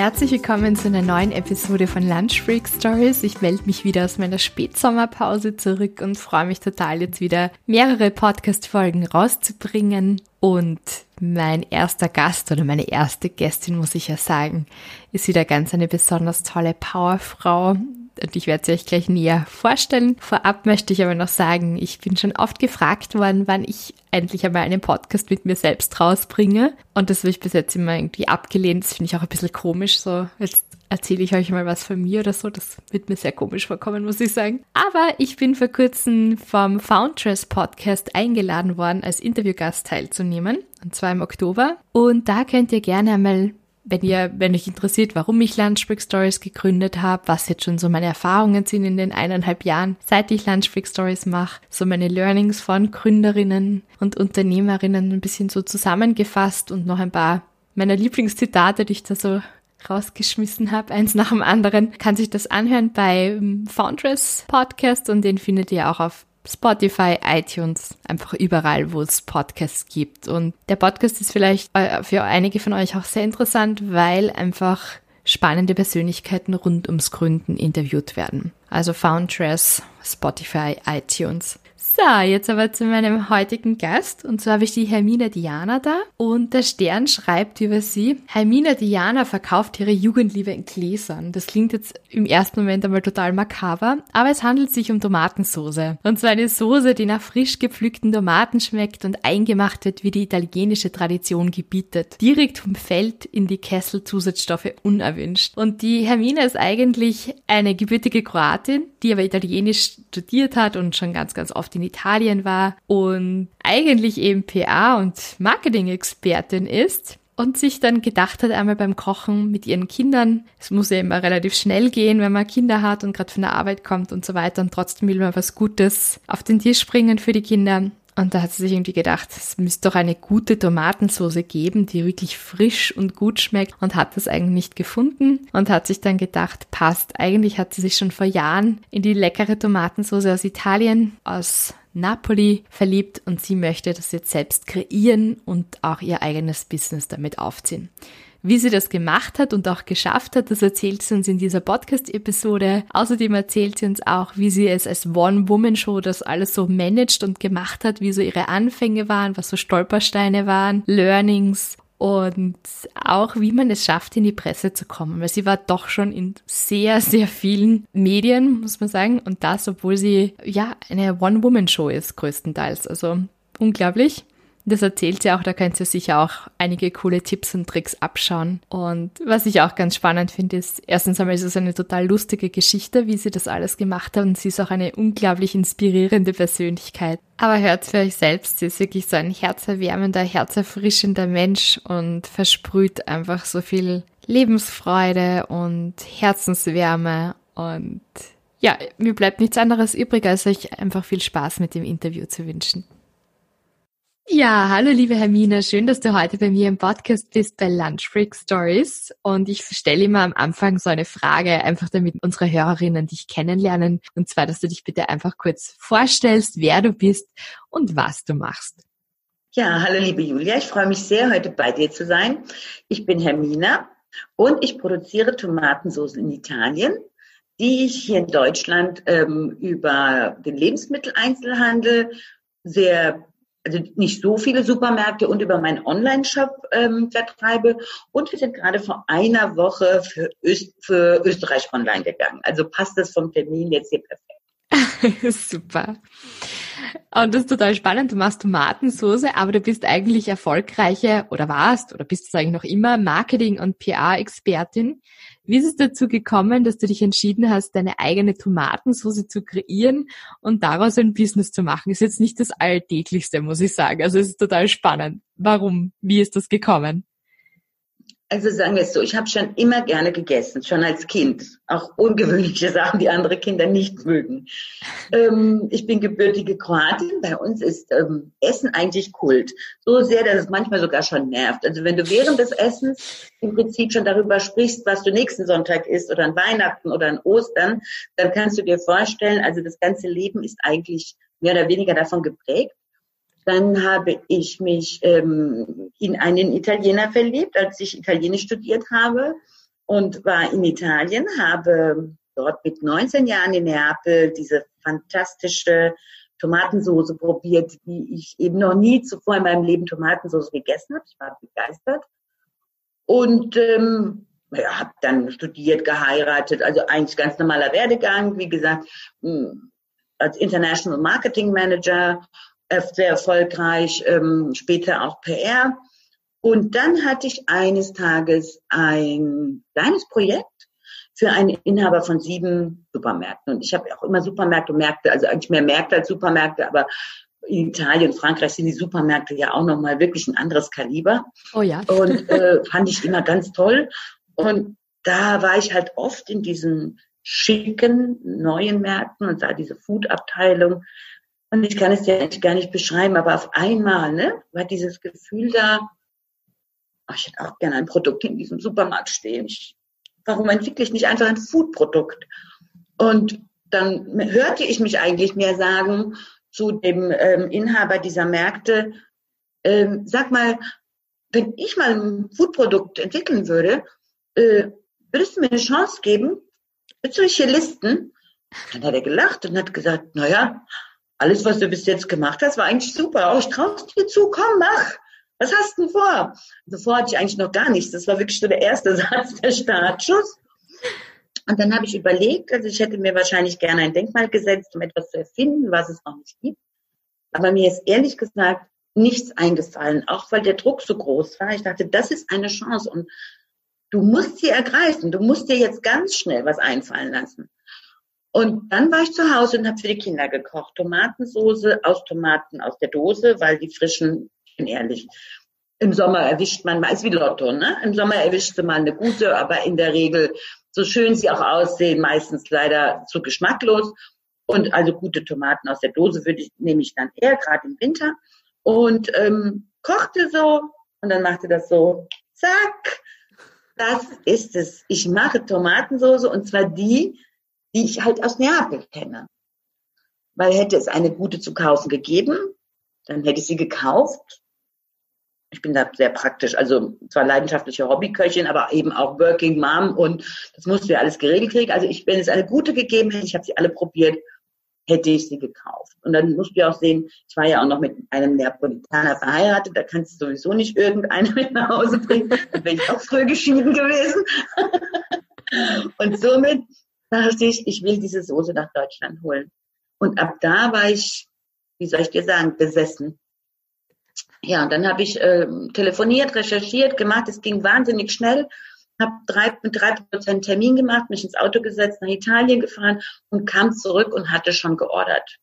Herzlich willkommen zu einer neuen Episode von Lunch Freak Stories. Ich melde mich wieder aus meiner Spätsommerpause zurück und freue mich total, jetzt wieder mehrere Podcast-Folgen rauszubringen. Und mein erster Gast oder meine erste Gästin, muss ich ja sagen, ist wieder ganz eine besonders tolle Powerfrau und ich werde sie euch gleich näher vorstellen. Vorab möchte ich aber noch sagen, ich bin schon oft gefragt worden, wann ich endlich einmal einen Podcast mit mir selbst rausbringe. Und das habe ich bis jetzt immer irgendwie abgelehnt. Das finde ich auch ein bisschen komisch. So, jetzt erzähle ich euch mal was von mir oder so. Das wird mir sehr komisch vorkommen, muss ich sagen. Aber ich bin vor kurzem vom Foundress Podcast eingeladen worden, als Interviewgast teilzunehmen. Und zwar im Oktober. Und da könnt ihr gerne einmal wenn ihr, wenn euch interessiert, warum ich Lunchbreak Stories gegründet habe, was jetzt schon so meine Erfahrungen sind in den eineinhalb Jahren, seit ich Lunchbreak Stories mache, so meine Learnings von Gründerinnen und Unternehmerinnen ein bisschen so zusammengefasst und noch ein paar meiner Lieblingszitate, die ich da so rausgeschmissen habe, eins nach dem anderen, kann sich das anhören bei Foundress Podcast und den findet ihr auch auf Spotify, iTunes, einfach überall, wo es Podcasts gibt. Und der Podcast ist vielleicht äh, für einige von euch auch sehr interessant, weil einfach spannende Persönlichkeiten rund ums Gründen interviewt werden. Also Foundress, Spotify, iTunes. So, jetzt aber zu meinem heutigen Gast. Und zwar habe ich die Hermina Diana da. Und der Stern schreibt über sie, Hermina Diana verkauft ihre Jugendliebe in Gläsern. Das klingt jetzt im ersten Moment einmal total makaber, aber es handelt sich um Tomatensoße. Und zwar eine Soße, die nach frisch gepflückten Tomaten schmeckt und eingemacht wird, wie die italienische Tradition gebietet. Direkt vom Feld in die Kessel Zusatzstoffe unerwünscht. Und die Hermina ist eigentlich eine gebürtige Kroatin, die aber Italienisch studiert hat und schon ganz, ganz oft in Italien war und eigentlich eben PA und Marketing-Expertin ist und sich dann gedacht hat, einmal beim Kochen mit ihren Kindern, es muss ja immer relativ schnell gehen, wenn man Kinder hat und gerade von der Arbeit kommt und so weiter und trotzdem will man was Gutes auf den Tisch bringen für die Kinder. Und da hat sie sich irgendwie gedacht, es müsste doch eine gute Tomatensauce geben, die wirklich frisch und gut schmeckt und hat das eigentlich nicht gefunden und hat sich dann gedacht, passt. Eigentlich hat sie sich schon vor Jahren in die leckere Tomatensauce aus Italien, aus Napoli verliebt und sie möchte das jetzt selbst kreieren und auch ihr eigenes Business damit aufziehen. Wie sie das gemacht hat und auch geschafft hat, das erzählt sie uns in dieser Podcast-Episode. Außerdem erzählt sie uns auch, wie sie es als One-Woman-Show das alles so managt und gemacht hat, wie so ihre Anfänge waren, was so Stolpersteine waren, Learnings und auch wie man es schafft, in die Presse zu kommen, weil sie war doch schon in sehr, sehr vielen Medien, muss man sagen, und das, obwohl sie ja eine One-Woman-Show ist, größtenteils. Also unglaublich. Das erzählt sie auch, da könnt ihr sicher auch einige coole Tipps und Tricks abschauen. Und was ich auch ganz spannend finde, ist, erstens einmal ist es eine total lustige Geschichte, wie sie das alles gemacht hat und sie ist auch eine unglaublich inspirierende Persönlichkeit. Aber hört für euch selbst, sie ist wirklich so ein herzerwärmender, herzerfrischender Mensch und versprüht einfach so viel Lebensfreude und Herzenswärme und ja, mir bleibt nichts anderes übrig, als euch einfach viel Spaß mit dem Interview zu wünschen. Ja, hallo liebe Hermine, schön, dass du heute bei mir im Podcast bist bei Lunch Break Stories. Und ich stelle immer am Anfang so eine Frage, einfach damit unsere Hörerinnen dich kennenlernen. Und zwar, dass du dich bitte einfach kurz vorstellst, wer du bist und was du machst. Ja, hallo liebe Julia, ich freue mich sehr, heute bei dir zu sein. Ich bin Hermina und ich produziere Tomatensauce in Italien, die ich hier in Deutschland ähm, über den Lebensmitteleinzelhandel sehr also nicht so viele Supermärkte und über meinen Online-Shop ähm, vertreibe. Und wir sind gerade vor einer Woche für, Öst, für Österreich online gegangen. Also passt das vom Termin jetzt hier perfekt. Super. Und das ist total spannend. Du machst Tomatensauce, aber du bist eigentlich erfolgreiche oder warst oder bist es eigentlich noch immer Marketing- und PR-Expertin. Wie ist es dazu gekommen, dass du dich entschieden hast, deine eigene Tomatensauce zu kreieren und daraus ein Business zu machen? Ist jetzt nicht das Alltäglichste, muss ich sagen. Also es ist total spannend. Warum? Wie ist das gekommen? Also sagen wir es so, ich habe schon immer gerne gegessen, schon als Kind. Auch ungewöhnliche Sachen, die andere Kinder nicht mögen. Ähm, ich bin gebürtige Kroatin. Bei uns ist ähm, Essen eigentlich Kult. So sehr, dass es manchmal sogar schon nervt. Also wenn du während des Essens im Prinzip schon darüber sprichst, was du nächsten Sonntag isst oder an Weihnachten oder an Ostern, dann kannst du dir vorstellen, also das ganze Leben ist eigentlich mehr oder weniger davon geprägt. Dann habe ich mich ähm, in einen Italiener verliebt, als ich Italienisch studiert habe und war in Italien, habe dort mit 19 Jahren in Neapel diese fantastische Tomatensoße probiert, wie ich eben noch nie zuvor in meinem Leben Tomatensoße gegessen habe. Ich war begeistert. Und ähm, ja, habe dann studiert, geheiratet, also eigentlich ganz normaler Werdegang, wie gesagt, hm, als International Marketing Manager sehr erfolgreich, ähm, später auch PR. Und dann hatte ich eines Tages ein kleines Projekt für einen Inhaber von sieben Supermärkten. Und ich habe auch immer Supermärkte, Märkte, also eigentlich mehr Märkte als Supermärkte, aber in Italien, Frankreich sind die Supermärkte ja auch nochmal wirklich ein anderes Kaliber. Oh ja. Und äh, fand ich immer ganz toll. Und da war ich halt oft in diesen schicken neuen Märkten und sah diese Food-Abteilung und ich kann es dir eigentlich gar nicht beschreiben, aber auf einmal ne, war dieses Gefühl da, ach, ich hätte auch gerne ein Produkt in diesem Supermarkt stehen. Ich, warum entwickle ich nicht einfach ein Foodprodukt? Und dann hörte ich mich eigentlich mehr sagen zu dem ähm, Inhaber dieser Märkte, ähm, sag mal, wenn ich mal ein Foodprodukt entwickeln würde, äh, würdest du mir eine Chance geben? Würdest du mich hier listen? Dann hat er gelacht und hat gesagt, na ja, alles, was du bis jetzt gemacht hast, war eigentlich super. Oh, ich traue dir zu, komm, mach. Was hast du denn vor? Davor hatte ich eigentlich noch gar nichts. Das war wirklich so der erste Satz, der Startschuss. Und dann habe ich überlegt, also ich hätte mir wahrscheinlich gerne ein Denkmal gesetzt, um etwas zu erfinden, was es noch nicht gibt. Aber mir ist ehrlich gesagt nichts eingefallen, auch weil der Druck so groß war. Ich dachte, das ist eine Chance und du musst sie ergreifen. Du musst dir jetzt ganz schnell was einfallen lassen. Und dann war ich zu Hause und habe für die Kinder gekocht. Tomatensoße aus Tomaten aus der Dose, weil die frischen, ich bin ehrlich, im Sommer erwischt man mal, ist wie Lotto, ne? Im Sommer erwischt man eine gute, aber in der Regel, so schön sie auch aussehen, meistens leider zu geschmacklos. Und also gute Tomaten aus der Dose würde ich, nehme ich dann eher, gerade im Winter. Und ähm, kochte so und dann machte das so, zack, das ist es. Ich mache Tomatensoße und zwar die, die ich halt aus Neapel kenne. Weil hätte es eine gute zu kaufen gegeben, dann hätte ich sie gekauft. Ich bin da sehr praktisch, also zwar leidenschaftliche Hobbyköchin, aber eben auch Working Mom und das musste ja alles geregelt kriegen. Also ich, wenn es eine gute gegeben hätte, ich habe sie alle probiert, hätte ich sie gekauft. Und dann musst du ja auch sehen, ich war ja auch noch mit einem Neapolitaner verheiratet, da kannst du sowieso nicht irgendeiner mit nach Hause bringen. Dann wäre ich auch früh geschieden gewesen. und somit dachte ich, ich will diese Soße nach Deutschland holen. Und ab da war ich, wie soll ich dir sagen, besessen. Ja, und dann habe ich äh, telefoniert, recherchiert, gemacht. Es ging wahnsinnig schnell. Habe drei, mit drei Prozent Termin gemacht, mich ins Auto gesetzt, nach Italien gefahren und kam zurück und hatte schon geordert.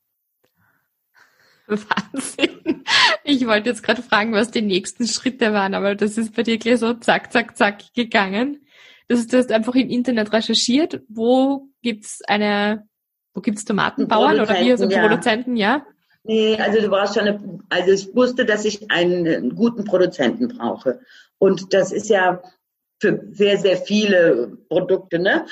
Wahnsinn. Ich wollte jetzt gerade fragen, was die nächsten Schritte waren, aber das ist bei dir gleich so zack, zack, zack gegangen. Das du hast einfach im Internet recherchiert, wo gibt's eine, wo gibt's Tomatenbauern oder wie, also ja. Produzenten, ja? Nee, also du brauchst schon eine, also ich wusste, dass ich einen guten Produzenten brauche. Und das ist ja für sehr, sehr viele Produkte, ne?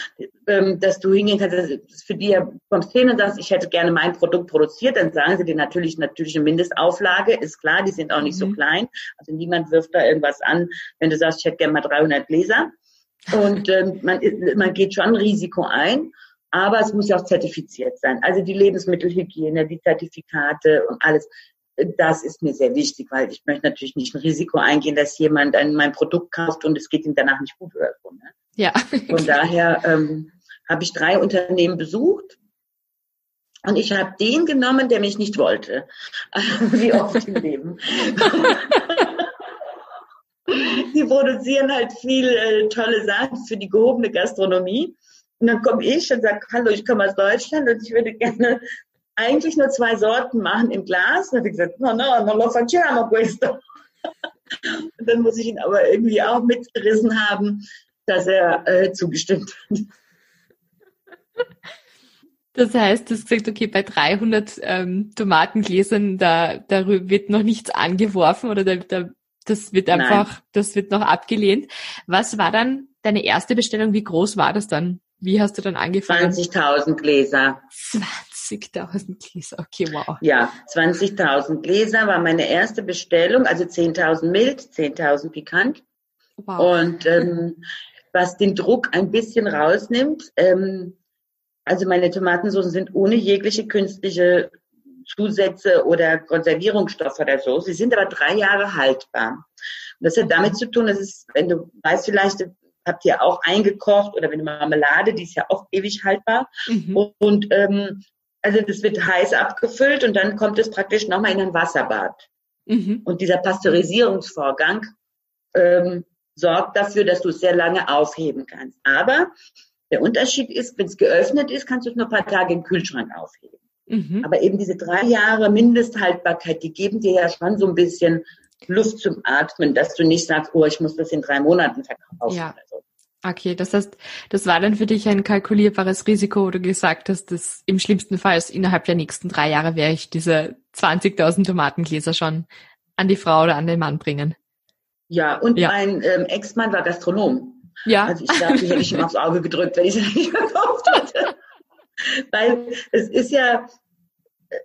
Ähm, dass du hingehen kannst, dass für die kommst hin und sagst, ich hätte gerne mein Produkt produziert, dann sagen sie dir natürlich, natürlich eine Mindestauflage, ist klar, die sind auch nicht mhm. so klein. Also niemand wirft da irgendwas an, wenn du sagst, ich hätte gerne mal 300 Gläser. Und ähm, man, man geht schon Risiko ein, aber es muss ja auch zertifiziert sein. Also die Lebensmittelhygiene, die Zertifikate und alles. Das ist mir sehr wichtig, weil ich möchte natürlich nicht ein Risiko eingehen, dass jemand ein, mein Produkt kauft und es geht ihm danach nicht gut oder so. Ne? Ja. Von daher ähm, habe ich drei Unternehmen besucht, Und ich habe den genommen, der mich nicht wollte. Wie oft im Leben. die produzieren halt viel äh, tolle Sachen für die gehobene Gastronomie. Und dann komme ich und sage, hallo, ich komme aus Deutschland und ich würde gerne eigentlich nur zwei Sorten machen im Glas. Und dann habe ich gesagt, no, no, non lo facciamo questo. Und dann muss ich ihn aber irgendwie auch mitgerissen haben, dass er äh, zugestimmt hat. Das heißt, du hast gesagt, okay, bei 300 ähm, Tomatengläsern, da, da wird noch nichts angeworfen oder da, da, das wird einfach, Nein. das wird noch abgelehnt. Was war dann deine erste Bestellung? Wie groß war das dann? Wie hast du dann angefangen? 20.000 Gläser. 20.000 Gläser, okay, wow. Ja, 20.000 Gläser war meine erste Bestellung, also 10.000 mild, 10.000 pikant. Wow. Und ähm, was den Druck ein bisschen rausnimmt, ähm, also meine Tomatensoßen sind ohne jegliche künstliche Zusätze oder Konservierungsstoffe oder so. Sie sind aber drei Jahre haltbar. Und das hat damit zu tun, dass es, wenn du weißt vielleicht, habt ihr auch eingekocht oder wenn du Marmelade, die ist ja auch ewig haltbar. Mhm. Und, und ähm, also das wird heiß abgefüllt und dann kommt es praktisch nochmal in ein Wasserbad. Mhm. Und dieser Pasteurisierungsvorgang ähm, sorgt dafür, dass du es sehr lange aufheben kannst. Aber der Unterschied ist, wenn es geöffnet ist, kannst du es nur ein paar Tage im Kühlschrank aufheben. Mhm. Aber eben diese drei Jahre Mindesthaltbarkeit, die geben dir ja schon so ein bisschen Luft zum Atmen, dass du nicht sagst, oh, ich muss das in drei Monaten verkaufen. Ja. So. Okay, das heißt, das war dann für dich ein kalkulierbares Risiko, wo du gesagt hast, dass im schlimmsten Fall innerhalb der nächsten drei Jahre werde ich diese 20.000 Tomatengläser schon an die Frau oder an den Mann bringen. Ja, und ja. mein ähm, Ex-Mann war Gastronom. Ja. Also ich glaube, die hätte ich ihm aufs Auge gedrückt, wenn ich sie nicht verkauft hätte. Weil es ist ja, äh,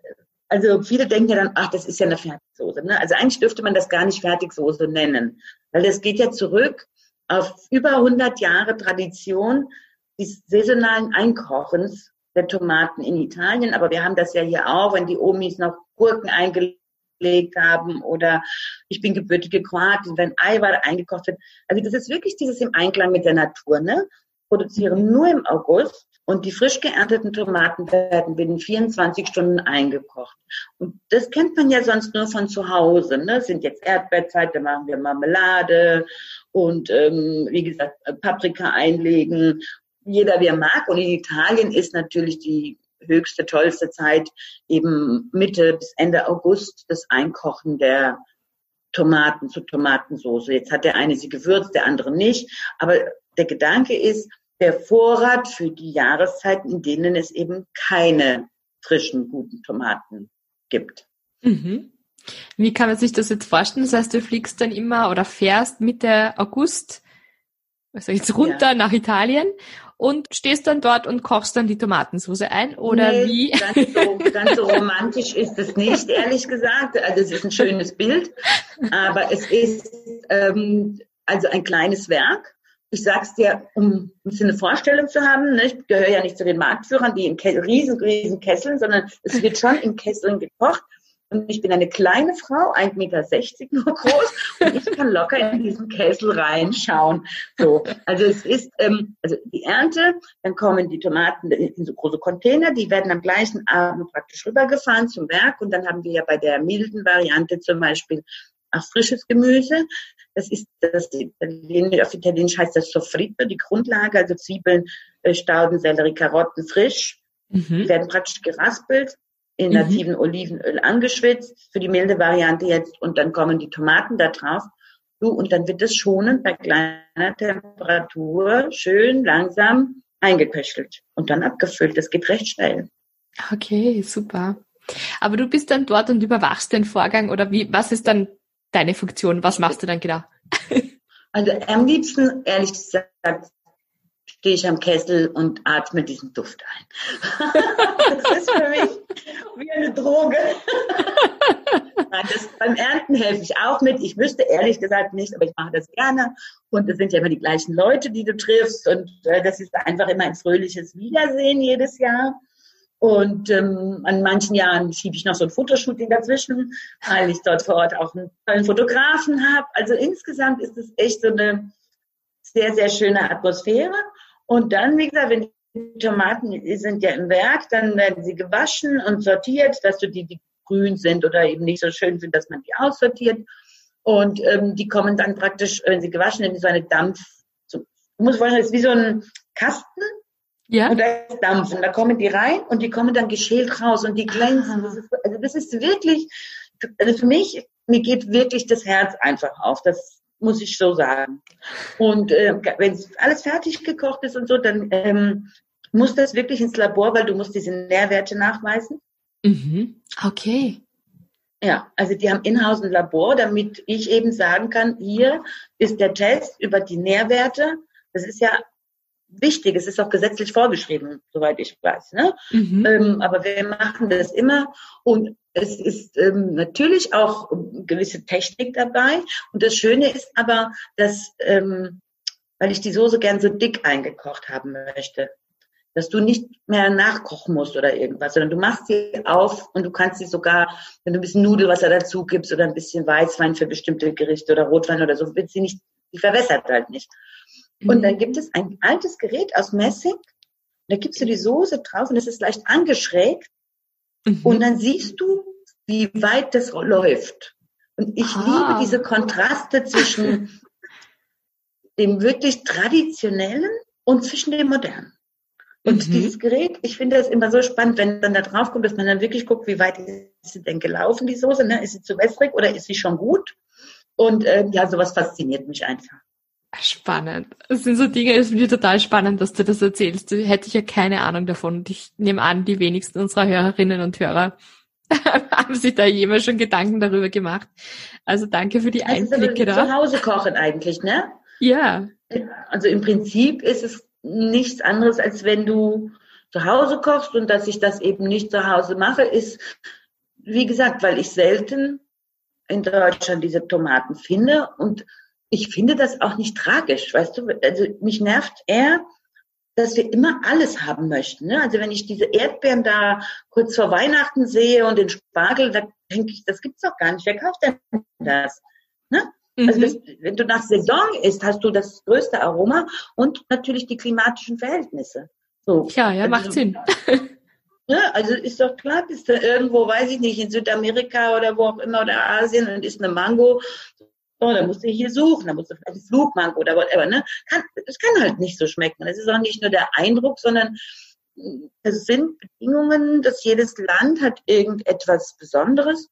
also viele denken ja dann, ach, das ist ja eine Fertigsoße. Ne? Also eigentlich dürfte man das gar nicht Fertigsoße nennen, weil das geht ja zurück auf über 100 Jahre Tradition des saisonalen Einkochens der Tomaten in Italien. Aber wir haben das ja hier auch, wenn die Omis noch Gurken eingelegt haben oder ich bin gebürtige Kroatin, wenn Eiweiß eingekocht wird. Also das ist wirklich dieses im Einklang mit der Natur. Ne? Produzieren nur im August und die frisch geernteten Tomaten werden binnen 24 Stunden eingekocht. Und das kennt man ja sonst nur von zu Hause. Ne? Es sind jetzt Erdbeerzeit, da machen wir Marmelade und ähm, wie gesagt Paprika einlegen. Jeder, wie er mag. Und in Italien ist natürlich die höchste, tollste Zeit eben Mitte bis Ende August das Einkochen der Tomaten zu Tomatensoße. Jetzt hat der eine sie gewürzt, der andere nicht. Aber der Gedanke ist, der Vorrat für die Jahreszeiten, in denen es eben keine frischen, guten Tomaten gibt. Mhm. Wie kann man sich das jetzt vorstellen? Das heißt, du fliegst dann immer oder fährst Mitte August, also jetzt runter ja. nach Italien und stehst dann dort und kochst dann die Tomatensauce ein oder nee, wie? Ganz so, ganz so romantisch ist es nicht, ehrlich gesagt. Also es ist ein schönes Bild, aber es ist ähm, also ein kleines Werk ich sag's dir, um ein bisschen eine Vorstellung zu haben, ne? ich gehöre ja nicht zu den Marktführern, die in Ke riesen, riesen Kesseln, sondern es wird schon in Kesseln gekocht. Und ich bin eine kleine Frau, 1,60 Meter nur groß, und ich kann locker in diesen Kessel reinschauen. So, also es ist, ähm, also die Ernte, dann kommen die Tomaten in so große Container, die werden am gleichen Abend praktisch rübergefahren zum Werk. Und dann haben wir ja bei der milden Variante zum Beispiel auch frisches Gemüse. Das ist das Italienisch, auf Italienisch heißt das Soffritto, die Grundlage, also Zwiebeln, äh, Stauden, Sellerie, Karotten frisch. Mhm. werden praktisch geraspelt, in mhm. nativen Olivenöl angeschwitzt, für die milde Variante jetzt, und dann kommen die Tomaten da drauf. Du, und dann wird es schonend bei kleiner Temperatur schön langsam eingeköchelt und dann abgefüllt. Das geht recht schnell. Okay, super. Aber du bist dann dort und überwachst den Vorgang oder wie, was ist dann deine Funktion? Was machst du dann genau? Also am liebsten, ehrlich gesagt, stehe ich am Kessel und atme diesen Duft ein. das ist für mich wie eine Droge. das, beim Ernten helfe ich auch mit. Ich wüsste ehrlich gesagt nicht, aber ich mache das gerne. Und es sind ja immer die gleichen Leute, die du triffst. Und äh, das ist einfach immer ein fröhliches Wiedersehen jedes Jahr. Und ähm, an manchen Jahren schiebe ich noch so ein Fotoshooting dazwischen, weil ich dort vor Ort auch einen tollen Fotografen habe. Also insgesamt ist es echt so eine sehr, sehr schöne Atmosphäre. Und dann, wie gesagt, wenn Tomaten die sind ja im Werk, dann werden sie gewaschen und sortiert, dass du die, die grün sind oder eben nicht so schön sind, dass man die aussortiert. Und ähm, die kommen dann praktisch, wenn sie gewaschen sind, in so eine Dampf. So, du musst vorstellen, das ist wie so ein Kasten. Ja. Und da ist Dampf. Und da kommen die rein und die kommen dann geschält raus und die glänzen. Das ist, also das ist wirklich, also für mich, mir geht wirklich das Herz einfach auf. Das muss ich so sagen. Und äh, wenn alles fertig gekocht ist und so, dann ähm, muss das wirklich ins Labor, weil du musst diese Nährwerte nachweisen. Mhm. Okay. Ja, also die haben in-house ein Labor, damit ich eben sagen kann, hier ist der Test über die Nährwerte. Das ist ja wichtig, es ist auch gesetzlich vorgeschrieben, soweit ich weiß. Ne? Mhm. Ähm, aber wir machen das immer und es ist ähm, natürlich auch gewisse Technik dabei. Und das Schöne ist aber, dass, ähm, weil ich die Soße gern so dick eingekocht haben möchte, dass du nicht mehr nachkochen musst oder irgendwas, sondern du machst sie auf und du kannst sie sogar, wenn du ein bisschen Nudelwasser dazu gibst oder ein bisschen Weißwein für bestimmte Gerichte oder Rotwein oder so, wird sie nicht, sie verwässert halt nicht. Und mhm. dann gibt es ein altes Gerät aus Messing, da gibst du die Soße drauf und es ist leicht angeschrägt mhm. und dann siehst du, wie weit das läuft. Und ich ah. liebe diese Kontraste zwischen dem wirklich traditionellen und zwischen dem modernen. Und mhm. dieses Gerät, ich finde das immer so spannend, wenn dann da drauf kommt, dass man dann wirklich guckt, wie weit ist sie denn gelaufen, die Soße, ne? Ist sie zu wässrig oder ist sie schon gut? Und äh, ja, sowas fasziniert mich einfach. Spannend. Das sind so Dinge, es finde ich total spannend, dass du das erzählst. Da hätte ich ja keine Ahnung davon. Und ich nehme an, die wenigsten unserer Hörerinnen und Hörer haben sich da jemals schon Gedanken darüber gemacht. Also danke für die Einblicke da. Zu Hause kochen eigentlich, ne? Ja. Also im Prinzip ist es nichts anderes, als wenn du zu Hause kochst und dass ich das eben nicht zu Hause mache, ist, wie gesagt, weil ich selten in Deutschland diese Tomaten finde und ich finde das auch nicht tragisch, weißt du? Also mich nervt eher, dass wir immer alles haben möchten. Ne? Also wenn ich diese Erdbeeren da kurz vor Weihnachten sehe und den Spargel, da denke ich, das gibt's doch gar nicht. Wer kauft denn das? Ne? Also mhm. das, wenn du nach Saison isst, hast du das größte Aroma und natürlich die klimatischen Verhältnisse. So. Ja, ja, also, macht Sinn. Ne? Also ist doch klar, bist du irgendwo, weiß ich nicht, in Südamerika oder wo auch immer oder Asien und isst eine Mango, so, dann musst du hier suchen, dann musst du vielleicht einen Flugmango oder whatever, ne? Kann, es kann halt nicht so schmecken. Es ist auch nicht nur der Eindruck, sondern es sind Bedingungen, dass jedes Land hat irgendetwas Besonderes.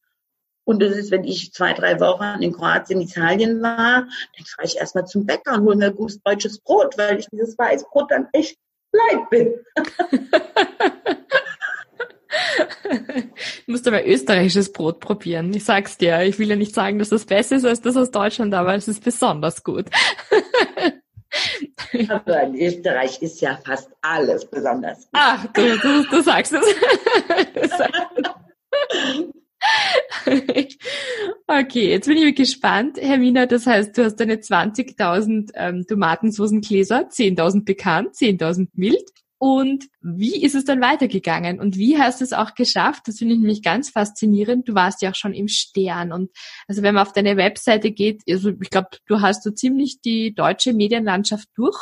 Und das ist, wenn ich zwei, drei Wochen in Kroatien, Italien war, dann fahre ich erstmal zum Bäcker und hole mir gutes deutsches Brot, weil ich dieses Weißbrot dann echt leid bin. du musst aber österreichisches Brot probieren. Ich sag's dir. Ich will ja nicht sagen, dass das besser ist als das aus Deutschland, aber es ist besonders gut. aber in Österreich ist ja fast alles besonders gut. Ach, du, du, du sagst es. okay, jetzt bin ich gespannt, Hermina. Das heißt, du hast deine 20.000 ähm, Tomatensoßengläser, 10.000 bekannt, 10.000 mild. Und wie ist es dann weitergegangen? Und wie hast du es auch geschafft? Das finde ich nämlich ganz faszinierend. Du warst ja auch schon im Stern. Und also wenn man auf deine Webseite geht, also ich glaube, du hast so ziemlich die deutsche Medienlandschaft durch,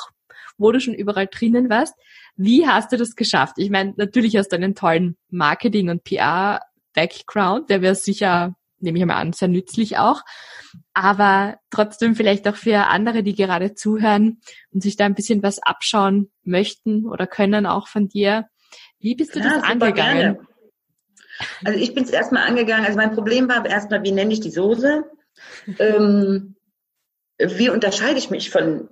wo du schon überall drinnen warst. Wie hast du das geschafft? Ich meine, natürlich hast du einen tollen Marketing- und PR-Background, der wäre sicher nehme ich mal an, sehr nützlich auch. Aber trotzdem vielleicht auch für andere, die gerade zuhören und sich da ein bisschen was abschauen möchten oder können auch von dir. Wie bist du ja, das angegangen? Gerne. Also ich bin es erstmal angegangen. Also mein Problem war erstmal, wie nenne ich die Soße? ähm, wie unterscheide ich mich von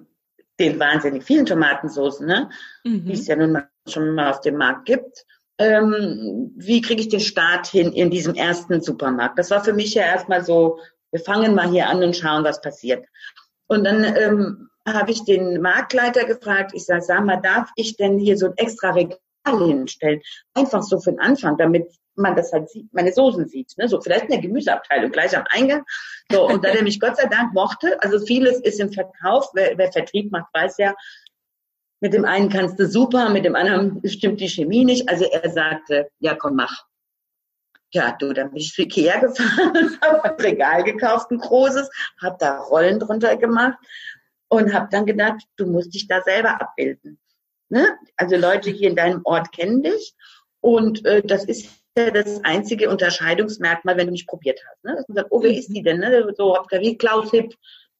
den wahnsinnig vielen Tomatensoßen, ne? Mhm. die es ja nun mal schon mal auf dem Markt gibt? Ähm, wie kriege ich den Start hin in diesem ersten Supermarkt? Das war für mich ja erstmal so, wir fangen mal hier an und schauen, was passiert. Und dann ähm, habe ich den Marktleiter gefragt, ich sage, sag mal, darf ich denn hier so ein extra Regal hinstellen? Einfach so für den Anfang, damit man das halt sieht, meine Soßen sieht. Ne? So vielleicht in der Gemüseabteilung gleich am Eingang. So, und da der mich Gott sei Dank mochte, also vieles ist im Verkauf, wer, wer Vertrieb macht, weiß ja, mit dem einen kannst du super, mit dem anderen stimmt die Chemie nicht. Also er sagte, ja komm, mach. Ja, du, dann bin ich zu Ikea gefahren, habe ein Regal gekauft, ein großes, habe da Rollen drunter gemacht und habe dann gedacht, du musst dich da selber abbilden. Ne? Also Leute hier in deinem Ort kennen dich. Und äh, das ist ja das einzige Unterscheidungsmerkmal, wenn du nicht probiert hast. Ne? Dass man sagt, oh, wer ist die denn? Ne? So wie Klaus Hipp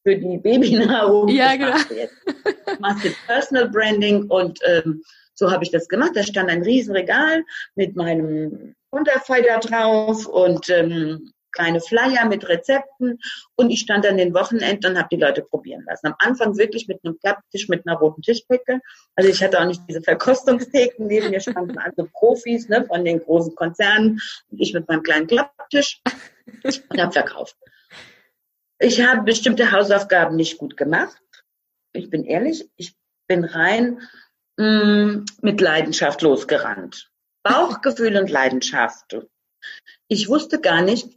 für die Babynahrung. Ja, genau. Machst jetzt Personal Branding und ähm, so habe ich das gemacht. Da stand ein Riesenregal mit meinem Unterfei da drauf und ähm, kleine Flyer mit Rezepten und ich stand an den Wochenenden und habe die Leute probieren lassen. Am Anfang wirklich mit einem Klapptisch, mit einer roten Tischdecke. Also ich hatte auch nicht diese Verkostungstheken. Neben mir standen also Profis ne, von den großen Konzernen und ich mit meinem kleinen Klapptisch und habe verkauft. Ich habe bestimmte Hausaufgaben nicht gut gemacht. Ich bin ehrlich, ich bin rein mh, mm, mit Leidenschaft losgerannt. Bauchgefühl und Leidenschaft. Ich wusste gar nicht,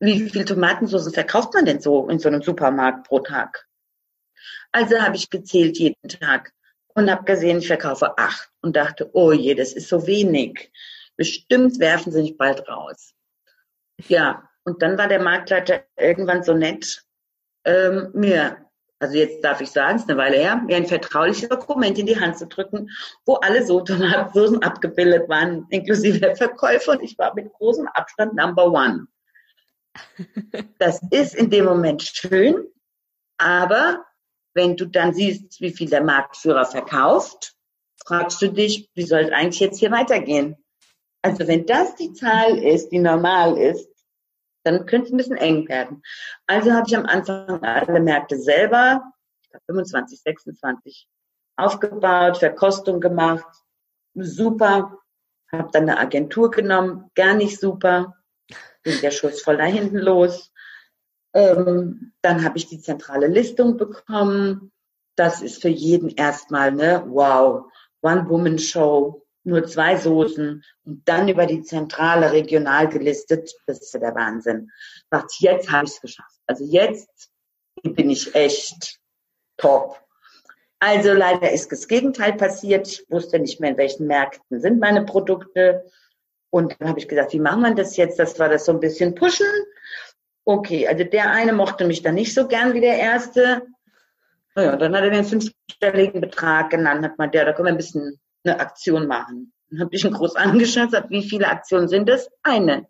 wie viel Tomatensauce verkauft man denn so in so einem Supermarkt pro Tag? Also habe ich gezählt jeden Tag und habe gesehen, ich verkaufe acht und dachte, oh je, das ist so wenig. Bestimmt werfen sie mich bald raus. Ja, und dann war der Marktleiter irgendwann so nett, ähm, mir, also jetzt darf ich sagen, es ist eine Weile her, mir ein vertrauliches Dokument in die Hand zu drücken, wo alle so Tomatensoßen abgebildet waren, inklusive der Verkäufer und ich war mit großem Abstand Number One. Das ist in dem Moment schön, aber wenn du dann siehst, wie viel der Marktführer verkauft, fragst du dich, wie soll es eigentlich jetzt hier weitergehen? Also wenn das die Zahl ist, die normal ist, dann könnte es ein bisschen eng werden. Also habe ich am Anfang alle Märkte selber, ich glaube 25, 26, aufgebaut, Verkostung gemacht, super, habe dann eine Agentur genommen, gar nicht super, ging der Schuss voll da hinten los. Ähm, dann habe ich die zentrale Listung bekommen. Das ist für jeden erstmal, ne, wow, One-Woman-Show, nur zwei Soßen und dann über die Zentrale regional gelistet. Das ist ja der Wahnsinn. Sagt, jetzt habe ich es geschafft. Also jetzt bin ich echt top. Also leider ist das Gegenteil passiert. Ich wusste nicht mehr, in welchen Märkten sind meine Produkte. Und dann habe ich gesagt, wie machen wir das jetzt? Das war das so ein bisschen pushen. Okay, also der eine mochte mich dann nicht so gern wie der erste. Naja, dann hat er einen fünfstelligen Betrag genannt, hat man, der, da können wir ein bisschen eine Aktion machen. Dann habe ich ihn groß angeschaut, gesagt, wie viele Aktionen sind das? Eine.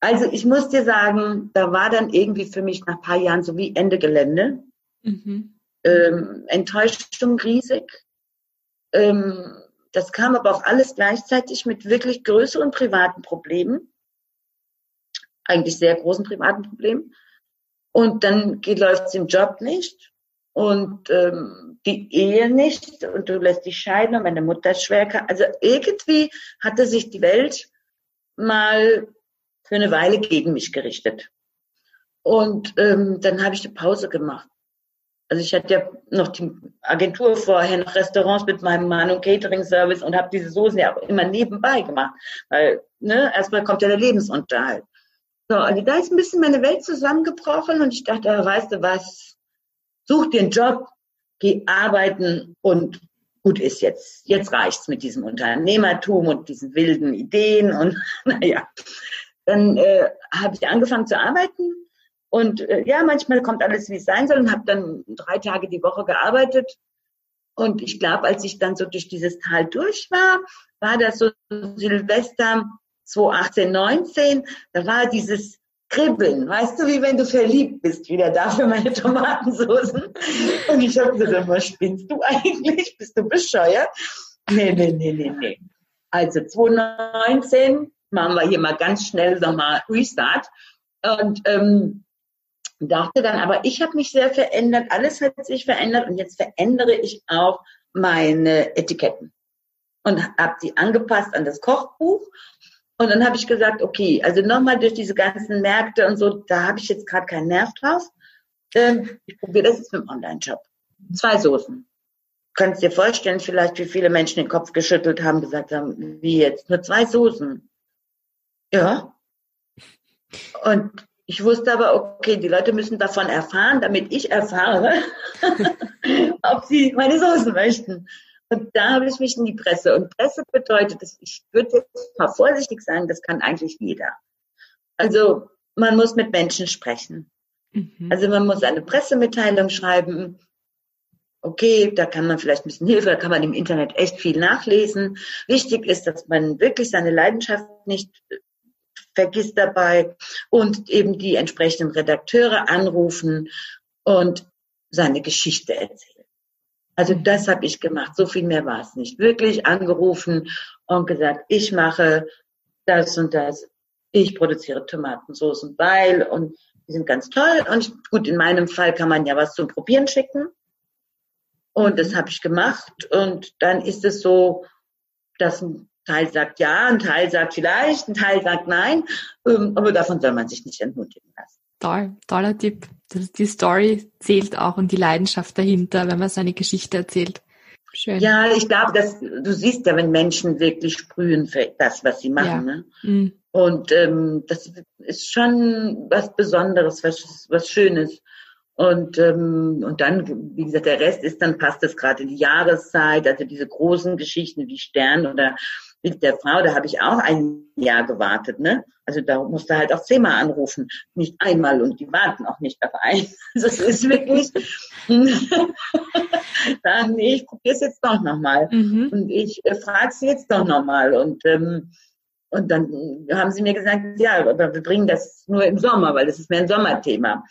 Also ich muss dir sagen, da war dann irgendwie für mich nach ein paar Jahren so wie Ende Gelände. Mhm. Ähm, Enttäuschung riesig. Ähm, das kam aber auch alles gleichzeitig mit wirklich größeren privaten Problemen, eigentlich sehr großen privaten Problemen. Und dann läuft es im Job nicht und ähm, die Ehe nicht und du lässt dich scheiden und meine Mutter ist schwer. Also irgendwie hatte sich die Welt mal für eine Weile gegen mich gerichtet. Und ähm, dann habe ich eine Pause gemacht. Also ich hatte ja noch die Agentur vorher, noch Restaurants mit meinem Mann und Catering-Service und habe diese Soßen ja auch immer nebenbei gemacht. Weil, ne, erstmal kommt ja der Lebensunterhalt. So, also da ist ein bisschen meine Welt zusammengebrochen und ich dachte, weißt du was, such dir einen Job, geh arbeiten und gut ist jetzt. Jetzt reicht's mit diesem Unternehmertum und diesen wilden Ideen und naja. Dann äh, habe ich angefangen zu arbeiten und äh, ja, manchmal kommt alles, wie es sein soll und habe dann drei Tage die Woche gearbeitet. Und ich glaube, als ich dann so durch dieses Tal durch war, war das so Silvester 2018, 19, da war dieses Kribbeln, weißt du, wie wenn du verliebt bist, wieder da für meine Tomatensoßen. Und ich habe gesagt, was spinnst du eigentlich? Bist du bescheuert? Nee, nee, nee, nee, nee. Also 2019 machen wir hier mal ganz schnell nochmal Restart. Und ähm, dachte dann, aber ich habe mich sehr verändert, alles hat sich verändert und jetzt verändere ich auch meine Etiketten und habe die angepasst an das Kochbuch. Und dann habe ich gesagt, okay, also nochmal durch diese ganzen Märkte und so, da habe ich jetzt gerade keinen Nerv drauf. Ähm, ich probiere das jetzt mit dem Online-Shop. Zwei Soßen. Du kannst dir vorstellen, vielleicht, wie viele Menschen den Kopf geschüttelt haben, gesagt haben, wie jetzt, nur zwei Soßen. Ja. Und ich wusste aber, okay, die Leute müssen davon erfahren, damit ich erfahre, ob sie meine Soßen möchten. Und da habe ich mich in die Presse. Und Presse bedeutet, dass ich würde jetzt mal vorsichtig sagen, das kann eigentlich jeder. Also man muss mit Menschen sprechen. Mhm. Also man muss eine Pressemitteilung schreiben okay, da kann man vielleicht ein bisschen Hilfe, da kann man im Internet echt viel nachlesen. Wichtig ist, dass man wirklich seine Leidenschaft nicht vergisst dabei und eben die entsprechenden Redakteure anrufen und seine Geschichte erzählen. Also das habe ich gemacht. So viel mehr war es nicht. Wirklich angerufen und gesagt, ich mache das und das. Ich produziere Tomatensoßen, weil und die sind ganz toll. Und gut, in meinem Fall kann man ja was zum Probieren schicken. Und das habe ich gemacht. Und dann ist es so, dass ein Teil sagt ja, ein Teil sagt vielleicht, ein Teil sagt nein. Ähm, aber davon soll man sich nicht entmutigen lassen. Toll, toller Tipp. Die Story zählt auch und die Leidenschaft dahinter, wenn man seine Geschichte erzählt. Schön. Ja, ich glaube, dass du siehst ja, wenn Menschen wirklich sprühen für das, was sie machen. Ja. Ne? Mhm. Und ähm, das ist schon was Besonderes, was, was Schönes. Und, ähm, und dann, wie gesagt, der Rest ist, dann passt es gerade in die Jahreszeit, also diese großen Geschichten wie Stern oder mit der Frau, da habe ich auch ein Jahr gewartet, ne? Also da musste halt auch zehnmal anrufen, nicht einmal und die warten auch nicht auf einen. Also es ist wirklich, dann, nee, ich probiere es jetzt doch nochmal mhm. und ich äh, frage sie jetzt doch nochmal und ähm, und dann haben sie mir gesagt, ja, aber wir bringen das nur im Sommer, weil das ist mehr ein Sommerthema.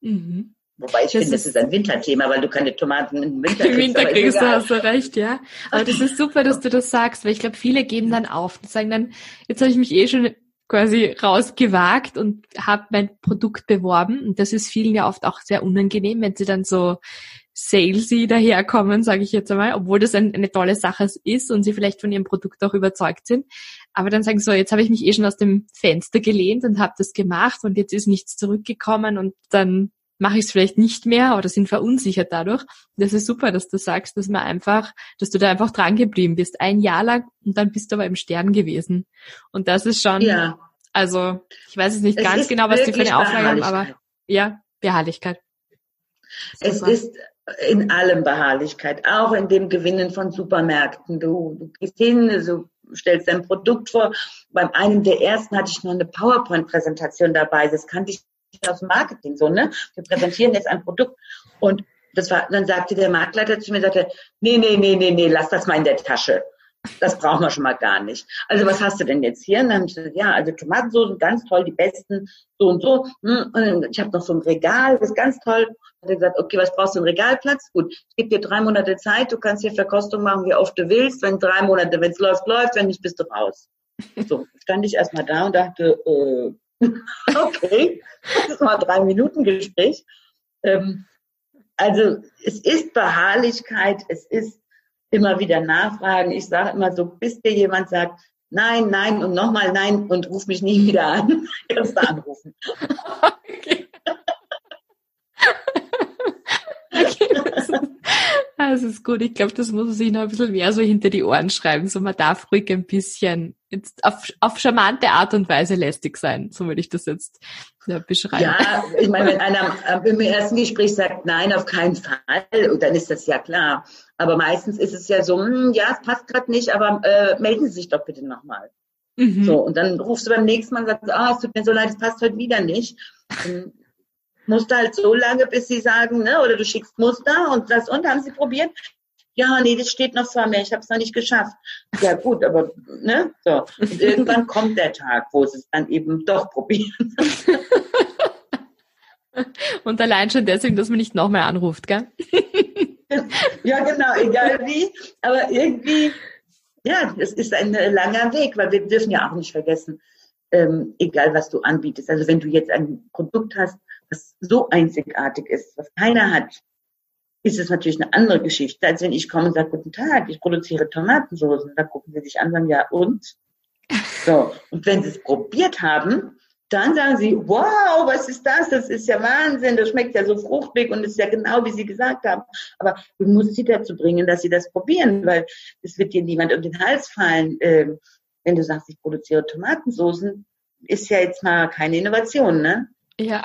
Mhm. Wobei ich das finde, das ist ein Winterthema, weil du keine Tomaten im Winter kriegst. Im Winter kriegst du, hast du recht, ja. Aber das ist super, dass du das sagst, weil ich glaube, viele geben dann auf und sagen dann, jetzt habe ich mich eh schon quasi rausgewagt und habe mein Produkt beworben. Und das ist vielen ja oft auch sehr unangenehm, wenn sie dann so salesy daherkommen, sage ich jetzt einmal, obwohl das ein, eine tolle Sache ist und sie vielleicht von ihrem Produkt auch überzeugt sind. Aber dann sagen sie so, jetzt habe ich mich eh schon aus dem Fenster gelehnt und habe das gemacht und jetzt ist nichts zurückgekommen und dann mache ich es vielleicht nicht mehr oder sind verunsichert dadurch. Das ist super, dass du sagst, dass man einfach, dass du da einfach dran geblieben bist, ein Jahr lang und dann bist du aber im Stern gewesen. Und das ist schon, ja. also ich weiß jetzt nicht es ganz genau, was die für eine Auflage haben, aber ja, Beharrlichkeit. Super. Es ist in allem Beharrlichkeit, auch in dem Gewinnen von Supermärkten. Du, du gehst hin, du stellst dein Produkt vor. Beim einem der ersten hatte ich noch eine PowerPoint-Präsentation dabei. Das kannte ich aus dem Marketing so, ne? Wir präsentieren jetzt ein Produkt und das war, dann sagte der Marktleiter zu mir, sagte, nee, nee, nee, nee, nee, lass das mal in der Tasche. Das brauchen wir schon mal gar nicht. Also was hast du denn jetzt hier? Und dann habe ich gesagt, ja, also Tomatensoßen, ganz toll, die besten, so und so. Hm, und ich habe noch so ein Regal, das ist ganz toll. Und er gesagt, okay, was brauchst du, einen Regalplatz? Gut, ich gebe dir drei Monate Zeit, du kannst hier Verkostung machen, wie oft du willst. Wenn drei Monate, wenn es läuft, läuft, wenn nicht, bist du raus. So, stand ich erstmal da und dachte, äh, okay, das war drei Minuten Gespräch. Ähm, also es ist Beharrlichkeit, es ist immer wieder Nachfragen. Ich sage immer so, bis dir jemand sagt, nein, nein und nochmal nein und ruf mich nie wieder an, kannst du anrufen. Okay. Das ist gut. Ich glaube, das muss man sich noch ein bisschen mehr so hinter die Ohren schreiben. So, man darf ruhig ein bisschen jetzt auf, auf charmante Art und Weise lästig sein. So würde ich das jetzt ja, beschreiben. Ja, ich meine, wenn einer äh, im ersten Gespräch sagt, nein, auf keinen Fall, dann ist das ja klar. Aber meistens ist es ja so, hm, ja, es passt gerade nicht, aber äh, melden Sie sich doch bitte nochmal. Mhm. So, und dann rufst du beim nächsten Mal und sagst, ah, es tut mir so leid, es passt heute wieder nicht. Und Muster halt so lange, bis sie sagen, ne, oder du schickst Muster und das, und haben sie probiert? Ja, nee, das steht noch vor mir, ich habe es noch nicht geschafft. Ja gut, aber ne, so. Und irgendwann kommt der Tag, wo sie es dann eben doch probieren. und allein schon deswegen, dass man nicht nochmal anruft, gell? ja, genau, egal wie, aber irgendwie, ja, es ist ein langer Weg, weil wir dürfen ja auch nicht vergessen, ähm, egal was du anbietest. Also wenn du jetzt ein Produkt hast, was so einzigartig ist, was keiner hat, ist es natürlich eine andere Geschichte, als wenn ich komme und sage, guten Tag, ich produziere Tomatensoßen. Da gucken sie sich an und sagen, ja, und? So. Und wenn sie es probiert haben, dann sagen sie, wow, was ist das? Das ist ja Wahnsinn, das schmeckt ja so fruchtig und ist ja genau, wie sie gesagt haben. Aber du musst sie dazu bringen, dass sie das probieren, weil es wird dir niemand um den Hals fallen. Ähm, wenn du sagst, ich produziere Tomatensoßen, ist ja jetzt mal keine Innovation, ne? Ja,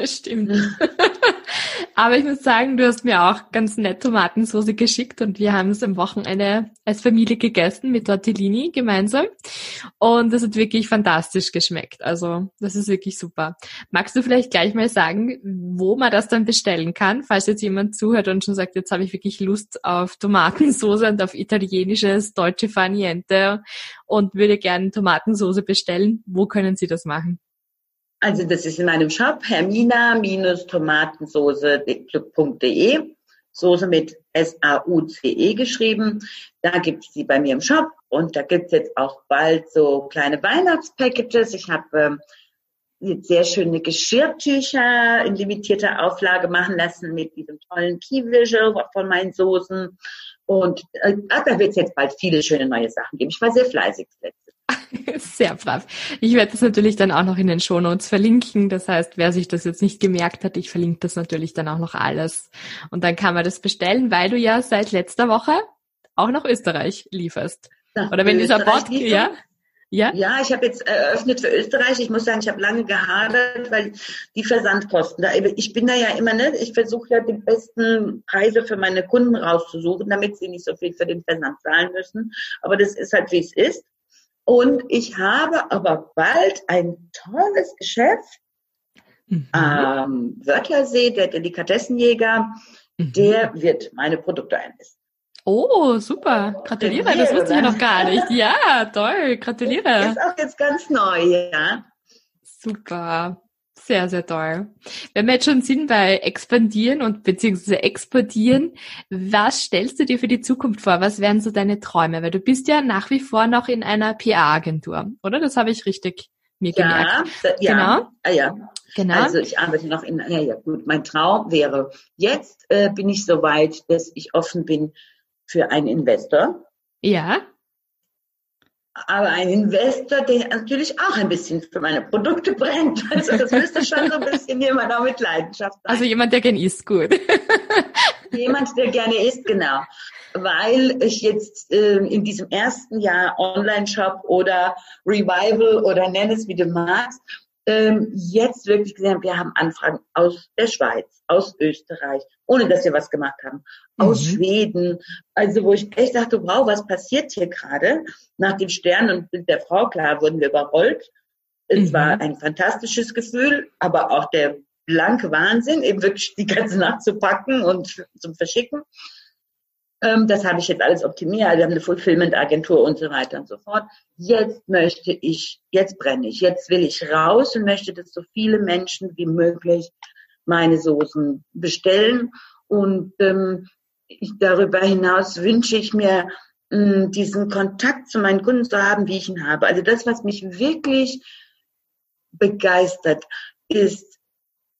Stimmt. Aber ich muss sagen, du hast mir auch ganz nett Tomatensauce geschickt und wir haben es am Wochenende als Familie gegessen mit Tortellini gemeinsam. Und das hat wirklich fantastisch geschmeckt. Also das ist wirklich super. Magst du vielleicht gleich mal sagen, wo man das dann bestellen kann, falls jetzt jemand zuhört und schon sagt, jetzt habe ich wirklich Lust auf Tomatensauce und auf italienisches deutsche Faniente und würde gerne Tomatensauce bestellen. Wo können Sie das machen? Also das ist in meinem Shop hermina-tomatensoße.de. Soße mit S-A-U-C-E geschrieben. Da gibt es die bei mir im Shop und da gibt es jetzt auch bald so kleine Weihnachtspackages. Ich habe ähm, jetzt sehr schöne Geschirrtücher in limitierter Auflage machen lassen mit diesem tollen Key Visual von meinen Soßen. Und äh, da wird es jetzt bald viele schöne neue Sachen geben. Ich war sehr fleißig letztes Sehr brav. Ich werde das natürlich dann auch noch in den Shownotes verlinken. Das heißt, wer sich das jetzt nicht gemerkt hat, ich verlinke das natürlich dann auch noch alles. Und dann kann man das bestellen, weil du ja seit letzter Woche auch nach Österreich lieferst. Nach Oder wenn dieser Podcast, ja? Ja? Ja, ich habe jetzt eröffnet für Österreich. Ich muss sagen, ich habe lange gehadert, weil die Versandkosten. Da, ich bin da ja immer, ne, ich versuche ja die besten Preise für meine Kunden rauszusuchen, damit sie nicht so viel für den Versand zahlen müssen. Aber das ist halt, wie es ist. Und ich habe aber bald ein tolles Geschäft mhm. am Wörthersee, der Delikatessenjäger, mhm. der wird meine Produkte einlisten. Oh, super. Gratuliere, das wusste ich noch gar nicht. Ja, toll, gratuliere. Das ist auch jetzt ganz neu, ja. Super. Sehr, sehr toll. Wenn wir jetzt schon sind bei Expandieren und beziehungsweise Exportieren, was stellst du dir für die Zukunft vor? Was wären so deine Träume? Weil du bist ja nach wie vor noch in einer PR-Agentur, oder? Das habe ich richtig mir ja, gemerkt. Ja, genau. Ah, ja. Genau. Also ich arbeite noch in, ja, ja, gut. Mein Traum wäre, jetzt äh, bin ich so weit, dass ich offen bin für einen Investor. Ja aber ein Investor, der natürlich auch ein bisschen für meine Produkte brennt. Also das müsste schon so ein bisschen jemand auch mit Leidenschaft sein. Also jemand, der gerne isst, gut. jemand, der gerne isst, genau. Weil ich jetzt äh, in diesem ersten Jahr Online-Shop oder Revival oder nenn es wie du magst, ähm, jetzt wirklich gesehen, wir haben Anfragen aus der Schweiz, aus Österreich, ohne dass wir was gemacht haben, aus mhm. Schweden. Also wo ich echt dachte, wow, was passiert hier gerade? Nach dem Stern und mit der Frau, klar, wurden wir überrollt. Es mhm. war ein fantastisches Gefühl, aber auch der blanke Wahnsinn, eben wirklich die ganze Nacht zu packen und zum Verschicken. Ähm, das habe ich jetzt alles optimiert. Also wir haben eine Fulfillment-Agentur und so weiter und so fort. Jetzt möchte ich, jetzt brenne ich, jetzt will ich raus und möchte, dass so viele Menschen wie möglich meine Soßen bestellen. Und ähm, ich, darüber hinaus wünsche ich mir, mh, diesen Kontakt zu meinen Kunden zu haben, wie ich ihn habe. Also das, was mich wirklich begeistert, ist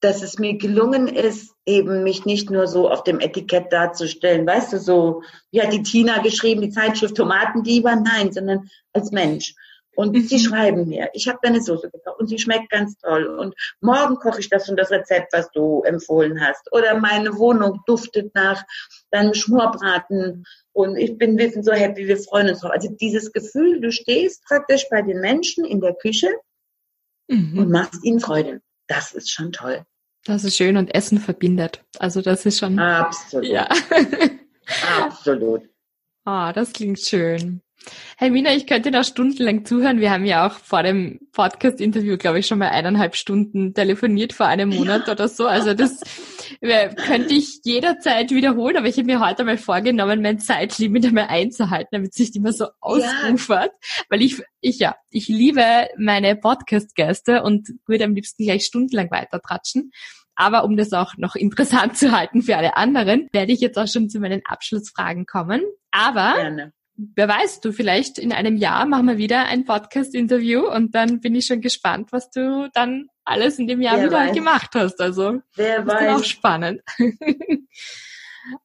dass es mir gelungen ist, eben mich nicht nur so auf dem Etikett darzustellen, weißt du, so, wie hat die Tina geschrieben, die Zeitschrift Tomatendieber, nein, sondern als Mensch. Und mhm. sie schreiben mir, ich habe deine Soße gekocht und sie schmeckt ganz toll. Und morgen koche ich das und das Rezept, was du empfohlen hast. Oder meine Wohnung duftet nach deinem Schmorbraten. Und ich bin, wir sind so happy, wir freuen uns drauf. Also dieses Gefühl, du stehst praktisch bei den Menschen in der Küche mhm. und machst ihnen Freude. Das ist schon toll. Das ist schön und Essen verbindet. Also das ist schon. Absolut. Ja. Absolut. Ah, das klingt schön. Hermina, ich könnte noch stundenlang zuhören. Wir haben ja auch vor dem Podcast-Interview, glaube ich, schon mal eineinhalb Stunden telefoniert vor einem Monat ja. oder so. Also das könnte ich jederzeit wiederholen, aber ich habe mir heute mal vorgenommen, mein Zeitlimit einmal einzuhalten, damit sich immer so ausufert. Ja. Weil ich, ich ja, ich liebe meine Podcast-Gäste und würde am liebsten gleich stundenlang weiter tratschen. Aber um das auch noch interessant zu halten für alle anderen, werde ich jetzt auch schon zu meinen Abschlussfragen kommen. Aber Gerne wer weiß, du vielleicht in einem Jahr machen wir wieder ein Podcast-Interview und dann bin ich schon gespannt, was du dann alles in dem Jahr wer wieder weiß. gemacht hast. Also wer das weiß. ist auch spannend.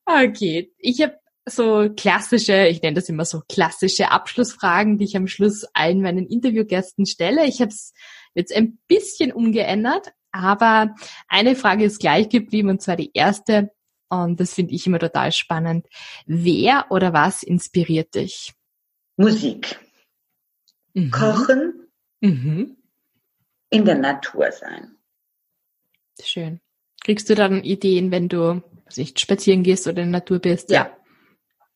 okay, ich habe so klassische, ich nenne das immer so klassische Abschlussfragen, die ich am Schluss allen meinen Interviewgästen stelle. Ich habe es jetzt ein bisschen umgeändert, aber eine Frage ist gleich geblieben und zwar die erste. Und das finde ich immer total spannend. Wer oder was inspiriert dich? Musik. Mhm. Kochen. Mhm. In der Natur sein. Schön. Kriegst du dann Ideen, wenn du nicht spazieren gehst oder in der Natur bist? Ja.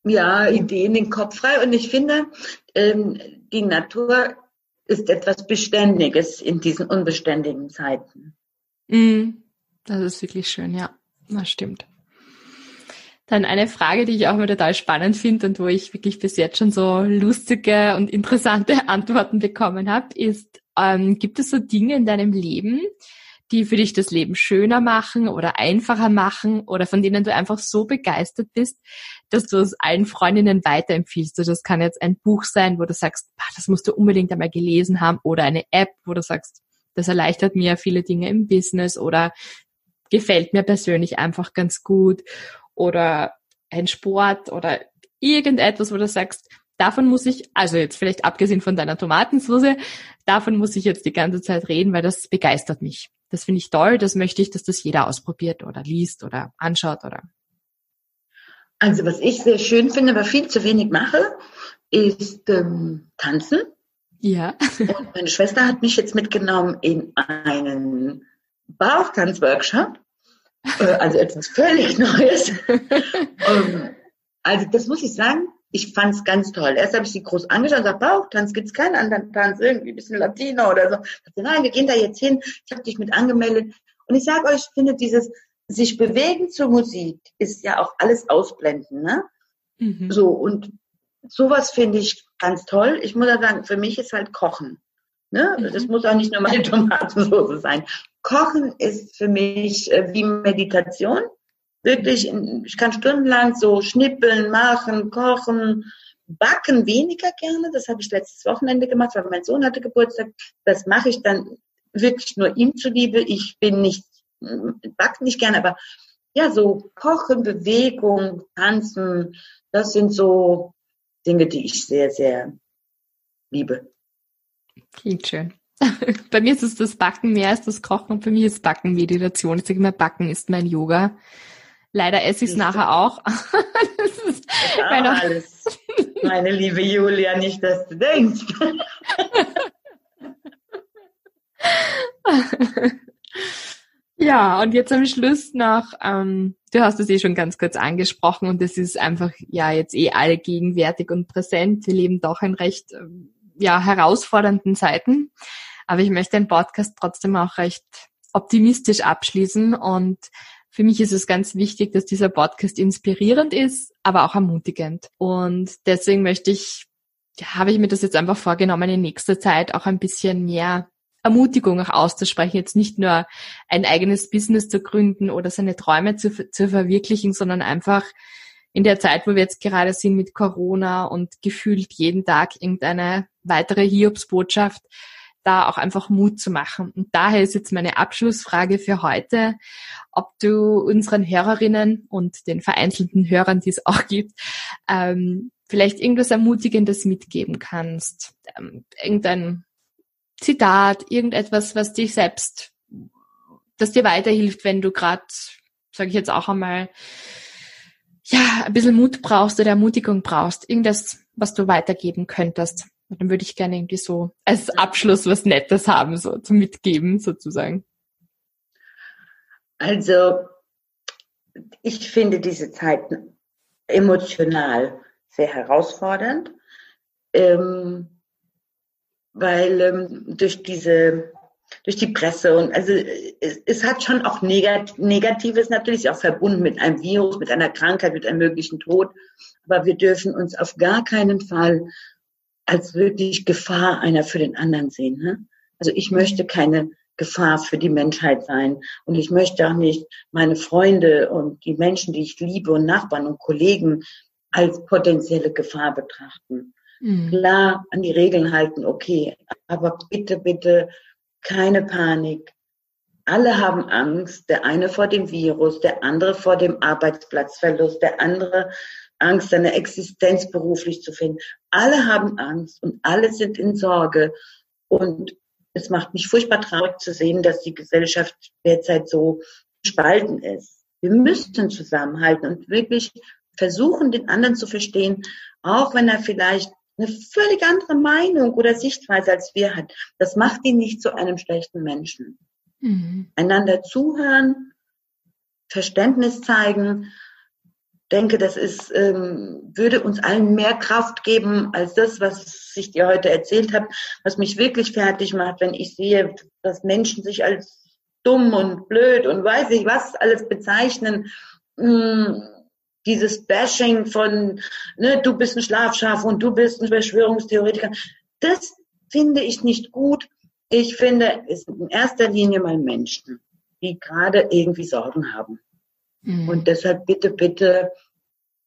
Ja, Ideen in den Kopf frei. Und ich finde, ähm, die Natur ist etwas Beständiges in diesen unbeständigen Zeiten. Mm, das ist wirklich schön, ja. Das stimmt. Dann eine Frage, die ich auch immer total spannend finde und wo ich wirklich bis jetzt schon so lustige und interessante Antworten bekommen habe, ist, ähm, gibt es so Dinge in deinem Leben, die für dich das Leben schöner machen oder einfacher machen oder von denen du einfach so begeistert bist, dass du es allen Freundinnen weiterempfiehlst. Also das kann jetzt ein Buch sein, wo du sagst, das musst du unbedingt einmal gelesen haben oder eine App, wo du sagst, das erleichtert mir viele Dinge im Business oder gefällt mir persönlich einfach ganz gut oder ein Sport oder irgendetwas, wo du sagst, davon muss ich, also jetzt vielleicht abgesehen von deiner Tomatensauce, davon muss ich jetzt die ganze Zeit reden, weil das begeistert mich. Das finde ich toll, das möchte ich, dass das jeder ausprobiert oder liest oder anschaut oder. Also was ich sehr schön finde, aber viel zu wenig mache, ist ähm, tanzen. Ja. Und meine Schwester hat mich jetzt mitgenommen in einen Bauchtanzworkshop. Äh, also etwas völlig Neues. um, also das muss ich sagen, ich fand es ganz toll. Erst habe ich sie groß angeschaut und gesagt, Bauchtanz, gibt es keinen anderen Tanz, irgendwie ein bisschen Latino oder so. Ich dachte, nein, wir gehen da jetzt hin. Ich habe dich mit angemeldet. Und ich sage euch, ich finde dieses sich bewegen zur Musik ist ja auch alles ausblenden, ne? Mhm. So, und sowas finde ich ganz toll. Ich muss ja sagen, für mich ist halt Kochen. Ne? Mhm. Das muss auch nicht nur meine Tomatensauce sein. Kochen ist für mich äh, wie Meditation. Wirklich, ich kann stundenlang so schnippeln, machen, kochen, backen weniger gerne. Das habe ich letztes Wochenende gemacht, weil mein Sohn hatte Geburtstag. Das mache ich dann wirklich nur ihm zuliebe. Ich bin nicht, backen nicht gerne, aber ja, so Kochen, Bewegung, Tanzen, das sind so Dinge, die ich sehr, sehr liebe. Klingt schön. Bei mir ist es das Backen mehr als das Kochen und für mich ist Backen Meditation. Ich sage immer, Backen ist mein Yoga. Leider esse ich es nachher auch. das ist ja, meine, alles. meine liebe Julia, nicht, dass du denkst. ja, und jetzt am Schluss noch, ähm, du hast es eh schon ganz kurz angesprochen und das ist einfach ja jetzt eh alle gegenwärtig und präsent. Wir leben doch in recht ähm, ja, herausfordernden Zeiten. Aber ich möchte den Podcast trotzdem auch recht optimistisch abschließen und für mich ist es ganz wichtig, dass dieser Podcast inspirierend ist, aber auch ermutigend. Und deswegen möchte ich, ja, habe ich mir das jetzt einfach vorgenommen, in nächster Zeit auch ein bisschen mehr Ermutigung auch auszusprechen, jetzt nicht nur ein eigenes Business zu gründen oder seine Träume zu, zu verwirklichen, sondern einfach in der Zeit, wo wir jetzt gerade sind mit Corona und gefühlt jeden Tag irgendeine weitere Hiobsbotschaft, da auch einfach Mut zu machen. Und daher ist jetzt meine Abschlussfrage für heute, ob du unseren Hörerinnen und den vereinzelten Hörern, die es auch gibt, ähm, vielleicht irgendwas Ermutigendes mitgeben kannst. Ähm, irgendein Zitat, irgendetwas, was dich selbst, das dir weiterhilft, wenn du gerade, sage ich jetzt auch einmal, ja, ein bisschen Mut brauchst oder Ermutigung brauchst, irgendwas, was du weitergeben könntest. Und dann würde ich gerne irgendwie so als Abschluss was Nettes haben, so zum Mitgeben sozusagen. Also, ich finde diese Zeiten emotional sehr herausfordernd, ähm, weil ähm, durch diese durch die Presse und also es, es hat schon auch Negat Negatives natürlich auch verbunden mit einem Virus, mit einer Krankheit, mit einem möglichen Tod. Aber wir dürfen uns auf gar keinen Fall als wirklich Gefahr einer für den anderen sehen. Ne? Also ich möchte keine Gefahr für die Menschheit sein. Und ich möchte auch nicht meine Freunde und die Menschen, die ich liebe und Nachbarn und Kollegen als potenzielle Gefahr betrachten. Mhm. Klar an die Regeln halten, okay, aber bitte, bitte keine Panik. Alle haben Angst, der eine vor dem Virus, der andere vor dem Arbeitsplatzverlust, der andere Angst, seine Existenz beruflich zu finden. Alle haben Angst und alle sind in Sorge. Und es macht mich furchtbar traurig zu sehen, dass die Gesellschaft derzeit so gespalten ist. Wir müssen zusammenhalten und wirklich versuchen, den anderen zu verstehen, auch wenn er vielleicht eine völlig andere Meinung oder Sichtweise als wir hat. Das macht ihn nicht zu einem schlechten Menschen. Mhm. Einander zuhören, Verständnis zeigen. Denke, das ist, ähm, würde uns allen mehr Kraft geben als das, was ich dir heute erzählt habe, was mich wirklich fertig macht, wenn ich sehe, dass Menschen sich als dumm und blöd und weiß ich was alles bezeichnen. Hm, dieses Bashing von, ne, du bist ein Schlafschaf und du bist ein Verschwörungstheoretiker, das finde ich nicht gut. Ich finde, es sind in erster Linie mal Menschen, die gerade irgendwie Sorgen haben. Mhm. Und deshalb bitte, bitte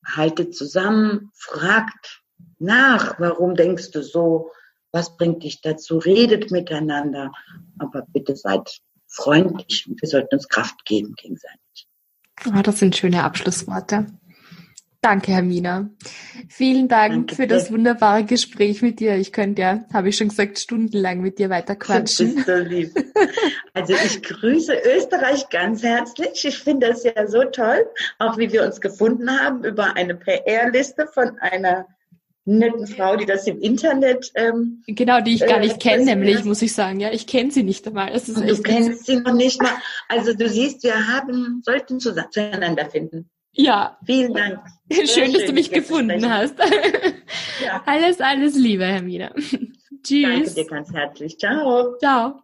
haltet zusammen, fragt nach, warum denkst du so, was bringt dich dazu, redet miteinander, aber bitte seid freundlich und wir sollten uns Kraft geben gegenseitig. Oh, das sind schöne Abschlussworte. Danke, Hermina. Vielen Dank Danke für das wunderbare Gespräch mit dir. Ich könnte ja, habe ich schon gesagt, stundenlang mit dir weiter quatschen. so lieb. Also ich grüße Österreich ganz herzlich. Ich finde das ja so toll, auch wie wir uns gefunden haben über eine PR-Liste von einer netten Frau, die das im Internet. Ähm, genau, die ich gar nicht äh, kenne, nämlich, muss ich sagen. Ja, ich kenne sie nicht einmal. Du kennst sie noch nicht mal. Also du siehst, wir haben, sollten zueinander finden. Ja. Vielen Dank. Schön, schön, dass du mich gefunden hast. Ja. Alles, alles Liebe, Hermine. Tschüss. Danke dir ganz herzlich. Ciao. Ciao.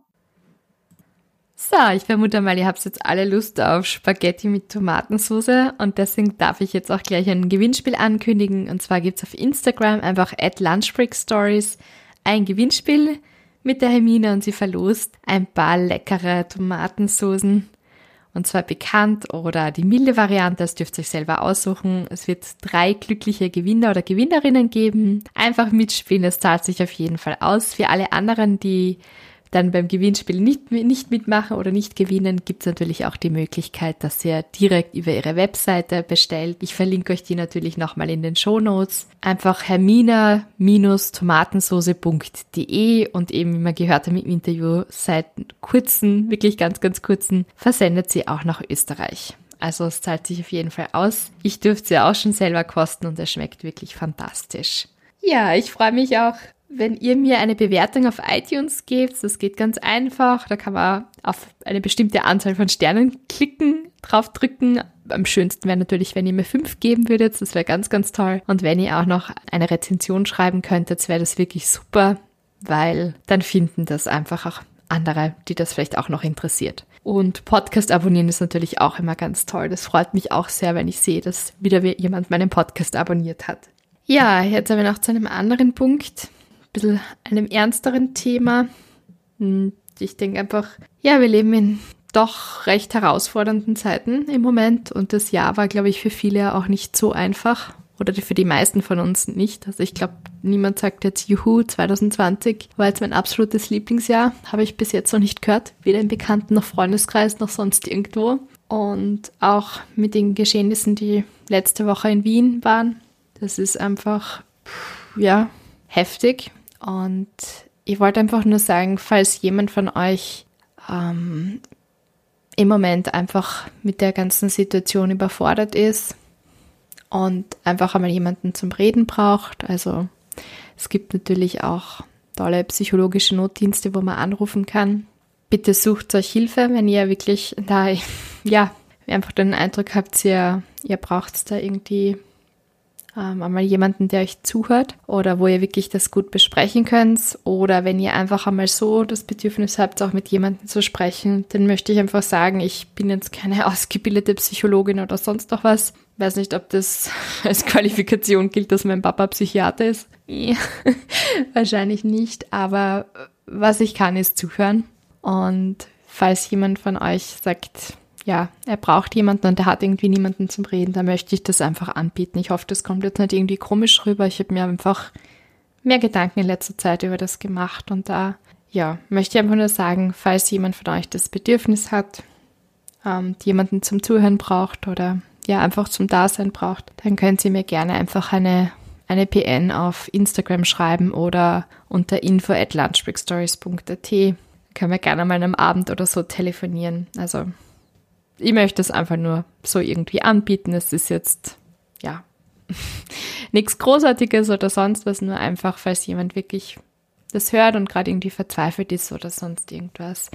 So, ich vermute mal, ihr habt jetzt alle Lust auf Spaghetti mit Tomatensauce und deswegen darf ich jetzt auch gleich ein Gewinnspiel ankündigen. Und zwar gibt's auf Instagram einfach at Lunchbreak ein Gewinnspiel mit der Hermine und sie verlost ein paar leckere Tomatensoßen und zwar bekannt oder die milde Variante, das dürft ihr euch selber aussuchen. Es wird drei glückliche Gewinner oder Gewinnerinnen geben. Einfach mitspielen, es zahlt sich auf jeden Fall aus. Für alle anderen, die dann beim Gewinnspiel nicht, nicht mitmachen oder nicht gewinnen, gibt es natürlich auch die Möglichkeit, dass ihr direkt über ihre Webseite bestellt. Ich verlinke euch die natürlich nochmal in den Show Notes. Einfach hermina-tomatensoße.de und eben, wie man gehört hat im Interview, seit kurzen, wirklich ganz, ganz kurzen, versendet sie auch nach Österreich. Also es zahlt sich auf jeden Fall aus. Ich dürfte sie auch schon selber kosten und es schmeckt wirklich fantastisch. Ja, ich freue mich auch wenn ihr mir eine Bewertung auf iTunes gebt, das geht ganz einfach. Da kann man auf eine bestimmte Anzahl von Sternen klicken, draufdrücken. Am schönsten wäre natürlich, wenn ihr mir fünf geben würdet. Das wäre ganz, ganz toll. Und wenn ihr auch noch eine Rezension schreiben könntet, wäre das wirklich super, weil dann finden das einfach auch andere, die das vielleicht auch noch interessiert. Und Podcast abonnieren ist natürlich auch immer ganz toll. Das freut mich auch sehr, wenn ich sehe, dass wieder jemand meinen Podcast abonniert hat. Ja, jetzt haben wir noch zu einem anderen Punkt bisschen einem ernsteren Thema. Und ich denke einfach, ja, wir leben in doch recht herausfordernden Zeiten im Moment und das Jahr war, glaube ich, für viele auch nicht so einfach oder für die meisten von uns nicht. Also ich glaube, niemand sagt jetzt, juhu, 2020 war jetzt mein absolutes Lieblingsjahr. Habe ich bis jetzt noch nicht gehört, weder im Bekannten noch Freundeskreis noch sonst irgendwo. Und auch mit den Geschehnissen, die letzte Woche in Wien waren, das ist einfach, ja, heftig. Und ich wollte einfach nur sagen, falls jemand von euch ähm, im Moment einfach mit der ganzen Situation überfordert ist und einfach einmal jemanden zum Reden braucht. Also es gibt natürlich auch tolle psychologische Notdienste, wo man anrufen kann. Bitte sucht euch Hilfe, wenn ihr wirklich da, ja, einfach den Eindruck habt, ihr, ihr braucht da irgendwie ähm, einmal jemanden, der euch zuhört oder wo ihr wirklich das gut besprechen könnt oder wenn ihr einfach einmal so das Bedürfnis habt, auch mit jemandem zu sprechen, dann möchte ich einfach sagen, ich bin jetzt keine ausgebildete Psychologin oder sonst noch was. Ich weiß nicht, ob das als Qualifikation gilt, dass mein Papa Psychiater ist. Wahrscheinlich nicht, aber was ich kann, ist zuhören. Und falls jemand von euch sagt, ja, er braucht jemanden und er hat irgendwie niemanden zum Reden, da möchte ich das einfach anbieten. Ich hoffe, das kommt jetzt nicht irgendwie komisch rüber. Ich habe mir einfach mehr Gedanken in letzter Zeit über das gemacht und da, ja, möchte ich einfach nur sagen, falls jemand von euch das Bedürfnis hat, ähm, jemanden zum Zuhören braucht oder ja, einfach zum Dasein braucht, dann können Sie mir gerne einfach eine, eine PN auf Instagram schreiben oder unter info at lunchbreakstories.at. Können wir gerne mal am Abend oder so telefonieren. Also ich möchte es einfach nur so irgendwie anbieten. Es ist jetzt, ja, nichts Großartiges oder sonst was, nur einfach, falls jemand wirklich das hört und gerade irgendwie verzweifelt ist oder sonst irgendwas,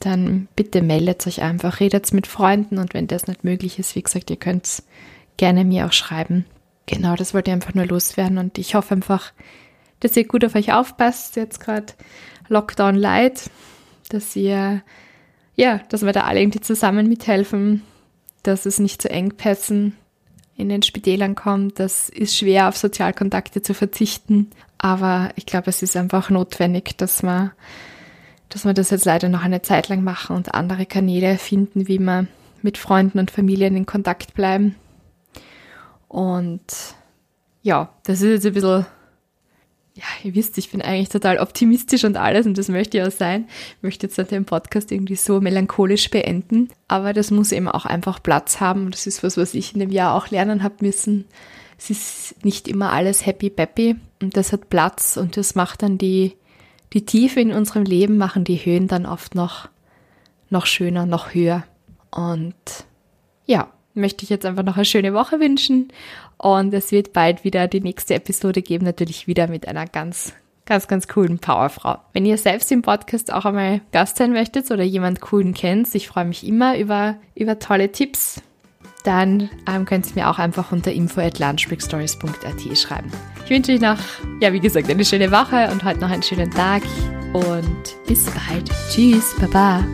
dann bitte meldet euch einfach, redet mit Freunden und wenn das nicht möglich ist, wie gesagt, ihr könnt gerne mir auch schreiben. Genau, das wollte ich einfach nur loswerden und ich hoffe einfach, dass ihr gut auf euch aufpasst, jetzt gerade Lockdown light, dass ihr, ja, dass wir da alle irgendwie zusammen mithelfen, dass es nicht zu Engpässen in den Spitälern kommt. Das ist schwer, auf Sozialkontakte zu verzichten, aber ich glaube, es ist einfach notwendig, dass wir, dass wir das jetzt leider noch eine Zeit lang machen und andere Kanäle finden, wie wir mit Freunden und Familien in Kontakt bleiben. Und ja, das ist jetzt ein bisschen ja, ihr wisst, ich bin eigentlich total optimistisch und alles und das möchte ich auch sein. Ich möchte jetzt den Podcast irgendwie so melancholisch beenden, aber das muss eben auch einfach Platz haben das ist was, was ich in dem Jahr auch lernen habe müssen. Es ist nicht immer alles happy peppy und das hat Platz und das macht dann die, die Tiefe in unserem Leben, machen die Höhen dann oft noch, noch schöner, noch höher. Und ja, möchte ich jetzt einfach noch eine schöne Woche wünschen und es wird bald wieder die nächste Episode geben, natürlich wieder mit einer ganz, ganz, ganz coolen Powerfrau. Wenn ihr selbst im Podcast auch einmal Gast sein möchtet oder jemand coolen kennt, ich freue mich immer über, über tolle Tipps, dann ähm, könnt ihr mir auch einfach unter info at lunchbreakstories.at schreiben. Ich wünsche euch noch, ja, wie gesagt, eine schöne Woche und heute noch einen schönen Tag und bis bald. Tschüss, Baba.